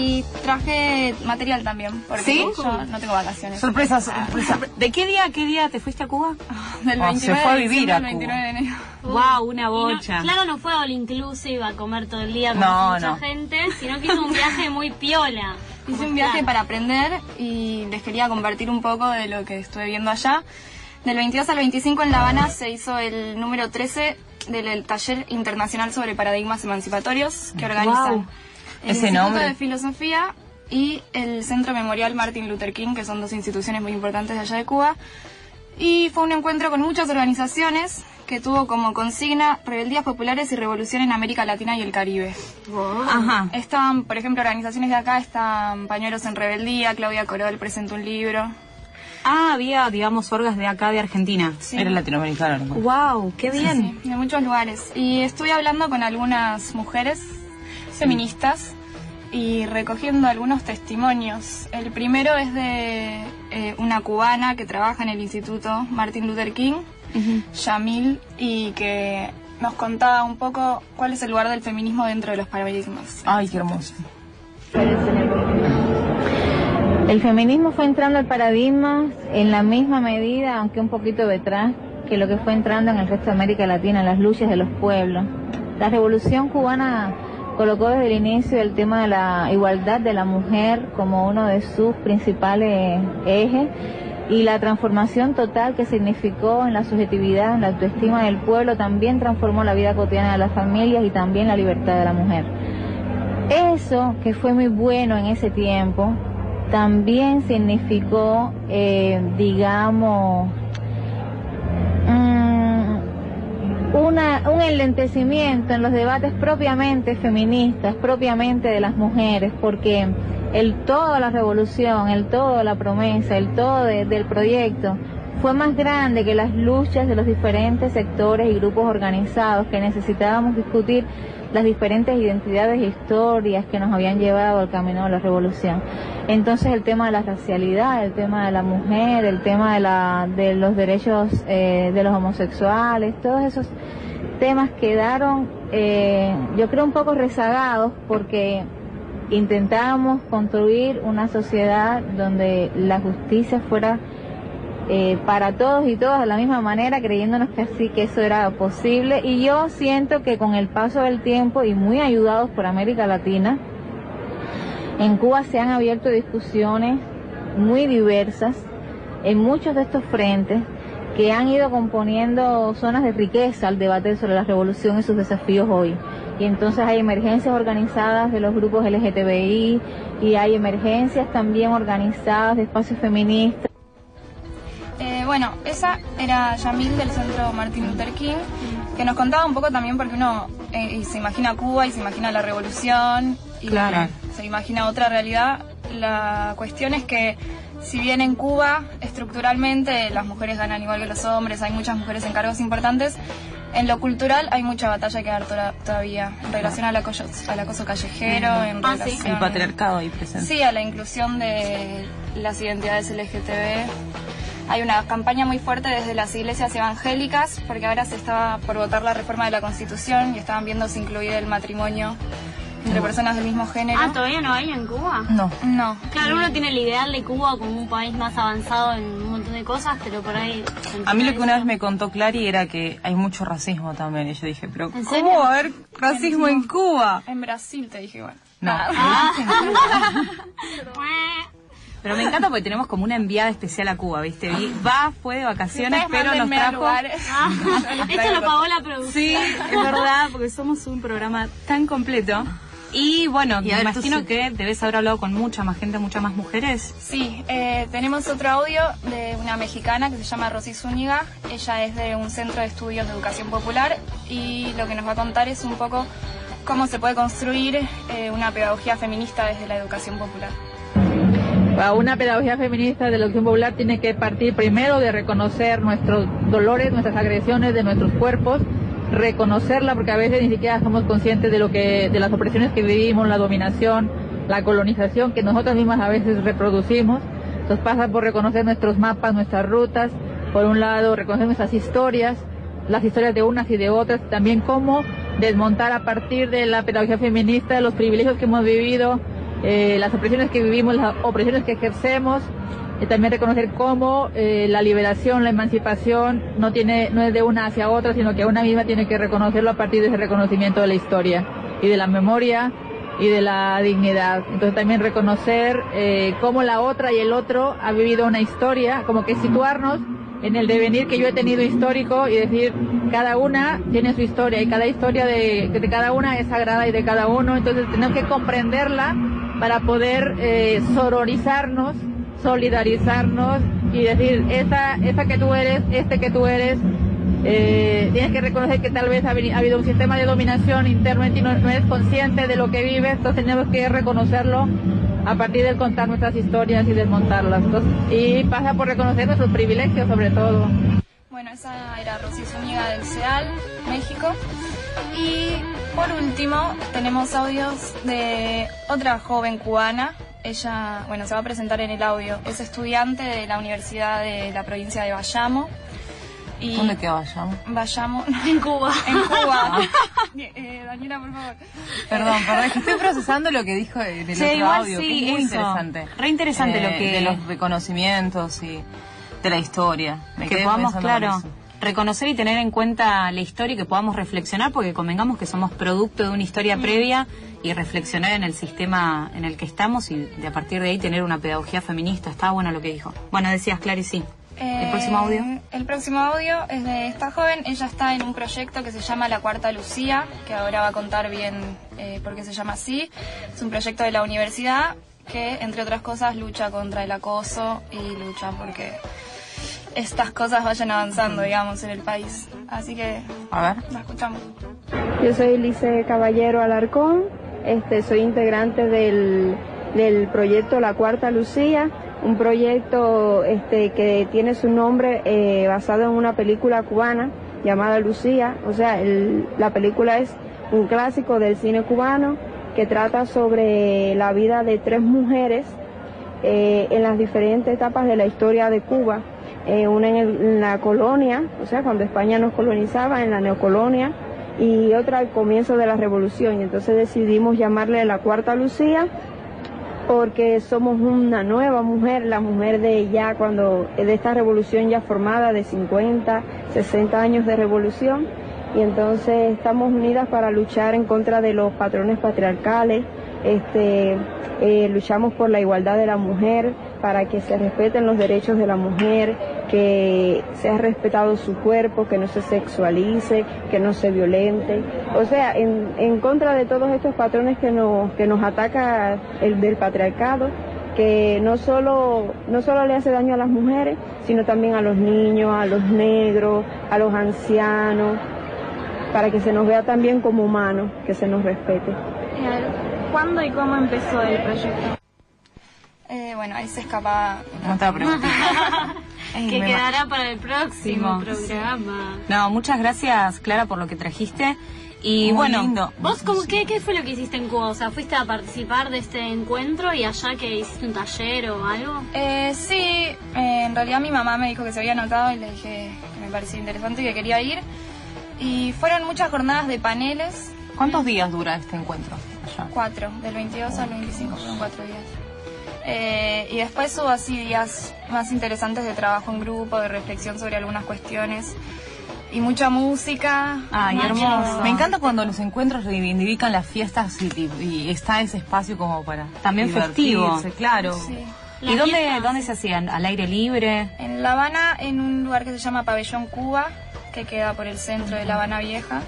y traje material también, porque ¿Sí? yo no tengo vacaciones. Sorpresa, sorpresa. ¿De qué día, qué día te fuiste a Cuba? Del Oh, 29 se fue a de vivir diciembre a al Cuba. 29 de enero. Wow, una no- bocha. claro, no fue all inclusive a comer todo el día con No, mucha no. gente, sino que hizo un viaje muy piola. Hice un viaje para aprender y les quería compartir un poco de lo que estuve viendo allá. Del 22 al 25 en La Habana se hizo el número 13 del el Taller Internacional sobre Paradigmas Emancipatorios que organizan Wow. El Ese Instituto nombre. de Filosofía y el Centro Memorial Martin Luther King, que son dos instituciones muy importantes de allá de Cuba. Y fue un encuentro con muchas organizaciones que tuvo como consigna Rebeldías Populares y Revolución en América Latina y el Caribe. Ajá. Estaban, por ejemplo, organizaciones de acá, están Pañuelos en Rebeldía, Claudia Corol presentó un libro. Ah, había, digamos, orgas de acá de Argentina. Sí. Era latinoamericano. ¿no? Wow, qué bien. Sí, de muchos lugares. Y estuve hablando con algunas mujeres feministas y recogiendo algunos testimonios. El primero es de eh, una cubana que trabaja en el Instituto Martin Luther King, Yamil, y que nos contaba un poco cuál es el lugar del feminismo dentro de los paradigmas. Ay, qué hermoso. El feminismo fue entrando al paradigma en la misma medida, aunque un poquito detrás, que lo que fue entrando en el resto de América Latina, en las luchas de los pueblos. La revolución cubana colocó desde el inicio el tema de la igualdad de la mujer como uno de sus principales ejes y la transformación total que significó en la subjetividad, en la autoestima del pueblo, también transformó la vida cotidiana de las familias y también la libertad de la mujer. Eso, que fue muy bueno en ese tiempo, también significó, eh, digamos, una, un enlentecimiento en los debates propiamente feministas, propiamente de las mujeres, porque el todo la revolución, el todo la promesa, el todo de- del proyecto fue más grande que las luchas de los diferentes sectores y grupos organizados que necesitábamos discutir las diferentes identidades e historias que nos habían llevado al camino de la revolución. Entonces el tema de la racialidad, el tema de la mujer, el tema de, la, de los derechos eh, de los homosexuales, todos esos temas quedaron, eh, yo creo, un poco rezagados porque intentábamos construir una sociedad donde la justicia fuera eh, para todos y todas de la misma manera, creyéndonos que así que eso era posible. Y yo siento que con el paso del tiempo y muy ayudados por América Latina, en Cuba se han abierto discusiones muy diversas en muchos de estos frentes que han ido componiendo zonas de riqueza al debate sobre la revolución y sus desafíos hoy. Y entonces hay emergencias organizadas de los grupos LGTBI y hay emergencias también organizadas de espacios feministas. Bueno, esa era Yamil del Centro Martin Luther King, que nos contaba un poco también porque uno eh, se imagina Cuba y se imagina la revolución y Claro. se imagina otra realidad. La cuestión es que si bien en Cuba estructuralmente las mujeres ganan igual que los hombres, hay muchas mujeres en cargos importantes, en lo cultural hay mucha batalla que dar toda- todavía en relación al acoso, al acoso callejero, en Ah, sí. relación El patriarcado ahí presente. Sí, a la inclusión de las identidades LGTB. Hay una campaña muy fuerte desde las iglesias evangélicas, porque ahora se estaba por votar la reforma de la Constitución y estaban viendo si incluir el matrimonio entre personas del mismo género. Ah, ¿todavía no hay en Cuba? No. No. Claro, uno tiene el ideal de Cuba como un país más avanzado en un montón de cosas, pero por ahí... A mí lo que una vez me contó Clary era que hay mucho racismo también. Y yo dije, pero ¿En ¿cómo va a haber racismo en Cuba? En Brasil te dije igual. No. Ah. Pero me encanta porque tenemos como una enviada especial a Cuba, ¿viste? Vi- Va, fue de vacaciones, pero nos trajo... Ah, esto lo pagó la producción. Sí, es verdad, porque somos un programa tan completo. Y bueno, Y me imagino sí. que debes haber hablado con mucha más gente, muchas más mujeres. Sí, eh, tenemos otro audio de una mexicana que se llama Rosy Zúñiga. Ella es de un centro de estudios de educación popular y lo que nos va a contar es un poco cómo se puede construir eh, una pedagogía feminista desde la educación popular. Una pedagogía feminista de la educación popular tiene que partir primero de reconocer nuestros dolores, nuestras agresiones de nuestros cuerpos, reconocerla porque a veces ni siquiera somos conscientes de lo que, de las opresiones que vivimos, la dominación, la colonización que nosotras mismas a veces reproducimos. Entonces pasa por reconocer nuestros mapas, nuestras rutas, por un lado reconocer nuestras historias, las historias de unas y de otras, también cómo desmontar a partir de la pedagogía feminista los privilegios que hemos vivido eh, las opresiones que vivimos, las opresiones que ejercemos, y también reconocer cómo eh, la liberación, la emancipación no tiene, no es de una hacia otra, sino que una misma tiene que reconocerlo a partir de ese reconocimiento de la historia y de la memoria y de la dignidad. Entonces también reconocer eh, cómo la otra y el otro ha vivido una historia, como que situarnos en el devenir que yo he tenido histórico y decir, cada una tiene su historia y cada historia de, de cada una es sagrada y de cada uno, entonces tenemos que comprenderla para poder eh, sororizarnos, solidarizarnos y decir, esa, esa que tú eres, este que tú eres, eh, tienes que reconocer que tal vez ha, ha habido un sistema de dominación interno en ti, no, no eres consciente de lo que vives, entonces tenemos que reconocerlo a partir de contar nuestras historias y desmontarlas. Entonces, y pasa por reconocer nuestros privilegios sobre todo. Bueno, esa era Rosy Zúñiga del CEAL, México. Y por último, tenemos audios de otra joven cubana. Ella, bueno, se va a presentar en el audio. Es estudiante de la Universidad de la provincia de Bayamo. Y ¿Dónde queda Bayamo? Bayamo, En Cuba. en Cuba. Eh, Daniela, por favor. Perdón, perdón, es que estoy procesando lo que dijo en el Sí, otro igual audio, sí, que es muy eso. interesante. Re interesante Eh, lo que- De los reconocimientos y de la historia. Me que quedé podamos, claro, eso. Reconocer y tener en cuenta la historia y que podamos reflexionar, porque convengamos que somos producto de una historia previa y reflexionar en el sistema en el que estamos y de a partir de ahí tener una pedagogía feminista. Está bueno lo que dijo. Bueno, decías, Clary, sí. ¿El Eh, próximo audio? El próximo audio es de esta joven. Ella está en un proyecto que se llama La Cuarta Lucía, que ahora va a contar bien eh, por qué se llama así. Es un proyecto de la universidad que, entre otras cosas, lucha contra el acoso y lucha porque estas cosas vayan avanzando, digamos, en el país. Así que A ver. la escuchamos. Yo soy Lice Caballero Alarcón, este, soy integrante del, del proyecto La Cuarta Lucía, un proyecto este, que tiene su nombre eh, basado en una película cubana llamada Lucía, o sea, el- la película es un clásico del cine cubano que trata sobre la vida de tres mujeres eh, en las diferentes etapas de la historia de Cuba. Eh, una en, el- en la colonia, o sea, cuando España nos colonizaba, en la neocolonia, y otra al comienzo de la revolución. Y entonces decidimos llamarle la Cuarta Lucía porque somos una nueva mujer, la mujer de ya cuando, de esta revolución ya formada de 50, 60 años de revolución. Y entonces estamos unidas para luchar en contra de los patrones patriarcales, este, eh, luchamos por la igualdad de la mujer, para que se respeten los derechos de la mujer, que sea respetado su cuerpo, que no se sexualice, que no se violente. O sea, en, en contra de todos estos patrones que nos, que nos ataca el del patriarcado, que no solo, no solo le hace daño a las mujeres, sino también a los niños, a los negros, a los ancianos, para que se nos vea también como humanos, que se nos respete. ¿Cuándo y cómo empezó el proyecto? Eh, bueno, ahí se escapa. No te pregunté. que quedará para el próximo Sí. programa. No, muchas gracias, Clara, por lo que trajiste. Y Muy bueno, lindo. ¿Vos cómo, qué, qué fue lo que hiciste en Cuba? O sea, ¿fuiste a participar de este encuentro y allá que hiciste un taller o algo? Eh, sí, eh, en realidad mi mamá me dijo que se había anotado y le dije que me parecía interesante y que quería ir. Y fueron muchas jornadas de paneles, ¿Cuántos días dura este encuentro? allá? cuatro, del 22 al 25, fueron cuatro días. Eh, y después hubo así días más interesantes de trabajo en grupo, de reflexión sobre algunas cuestiones y mucha música. Ay, Mucho- hermoso. Me encanta cuando los encuentros reivindican las fiestas y, y está ese espacio como para También festivo. claro. Sí. ¿y dónde, dónde se hacían? ¿Al aire libre? En La Habana, en un lugar que se llama Pabellón Cuba, que queda por el centro de La Habana Vieja,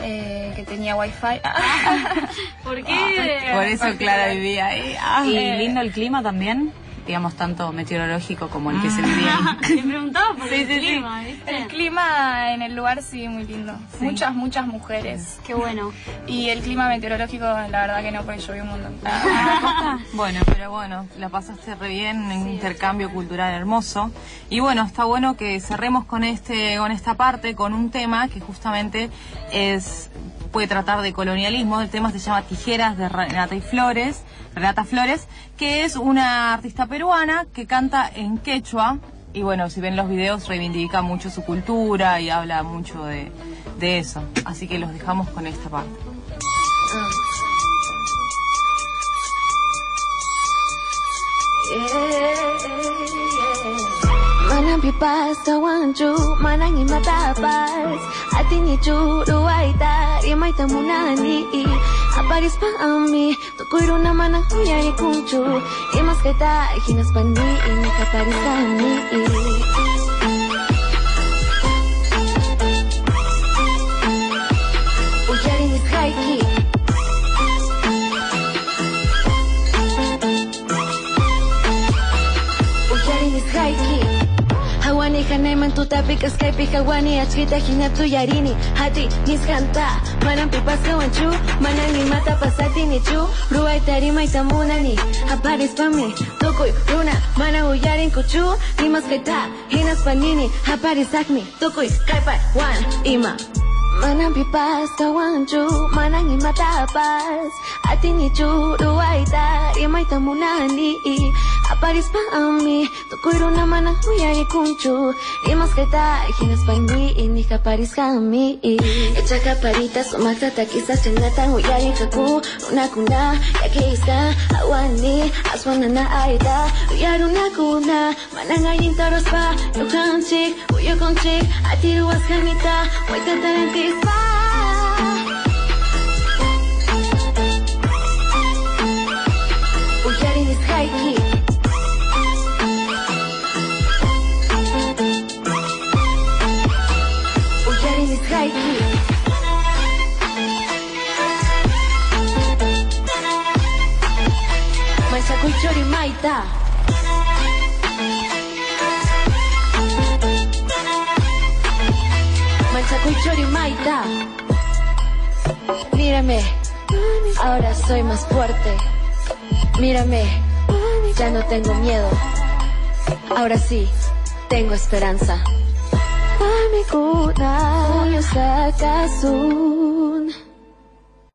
eh, que tenía wifi. ¿Por qué? Por eso Clara vivía ahí. Ah. ¿Y Eh, lindo el clima también? Digamos, tanto meteorológico como el que se vivía ahí. Me preguntaba por el clima, ¿viste? El clima en el lugar sí, muy lindo. Muchas, muchas mujeres. Qué bueno. Y el clima meteorológico, la verdad que no, porque llovió un montón. Bueno, pero bueno, la pasaste re bien, un intercambio cultural hermoso. Y bueno, está bueno que cerremos con este, con esta parte, con un tema que justamente es puede tratar de colonialismo. El tema se llama Tijeras de Renata y Flores, Renata Flores, que es una artista peruana que canta en quechua. Y bueno, si ven los videos, reivindica mucho su cultura y habla mucho de, eso. Así que los dejamos con esta parte. Ah. Eh. Manang pipas kawanju, manang imatapas Hawani hanay man tutapi kaskaypi hawani achkita hinatu yarini Hati niskanta manang pipas kawanchu Manang ni mata pasati ni chu Ruay tarimay tamunani Aparis pami tukuy runa Mana uyarin kuchu Imas kaita hinas panini Aparis akmi tukuy kaipa wan ima Manang pipas kawanchu Manang imatapas Ati ni churu aita Imay tamunani Aparis pa ami Tukuiro naman ang kuyay kunchu Imas kaita Hinas pa hindi Ini ka paris kami. Echa ka parita Sumakta takisa Chinatang uyay kaku Una kuna Yakeisa Awani Aswana na aita Uyaru na kuna Manangayin taros pa Yukan chik Uyukong chik Ati ruwas kanita Way tatarantis pa Manchakuy chori maita Mírame, ahora soy más fuerte. Mírame, ya no tengo miedo. Ahora sí, tengo esperanza. Sacasu.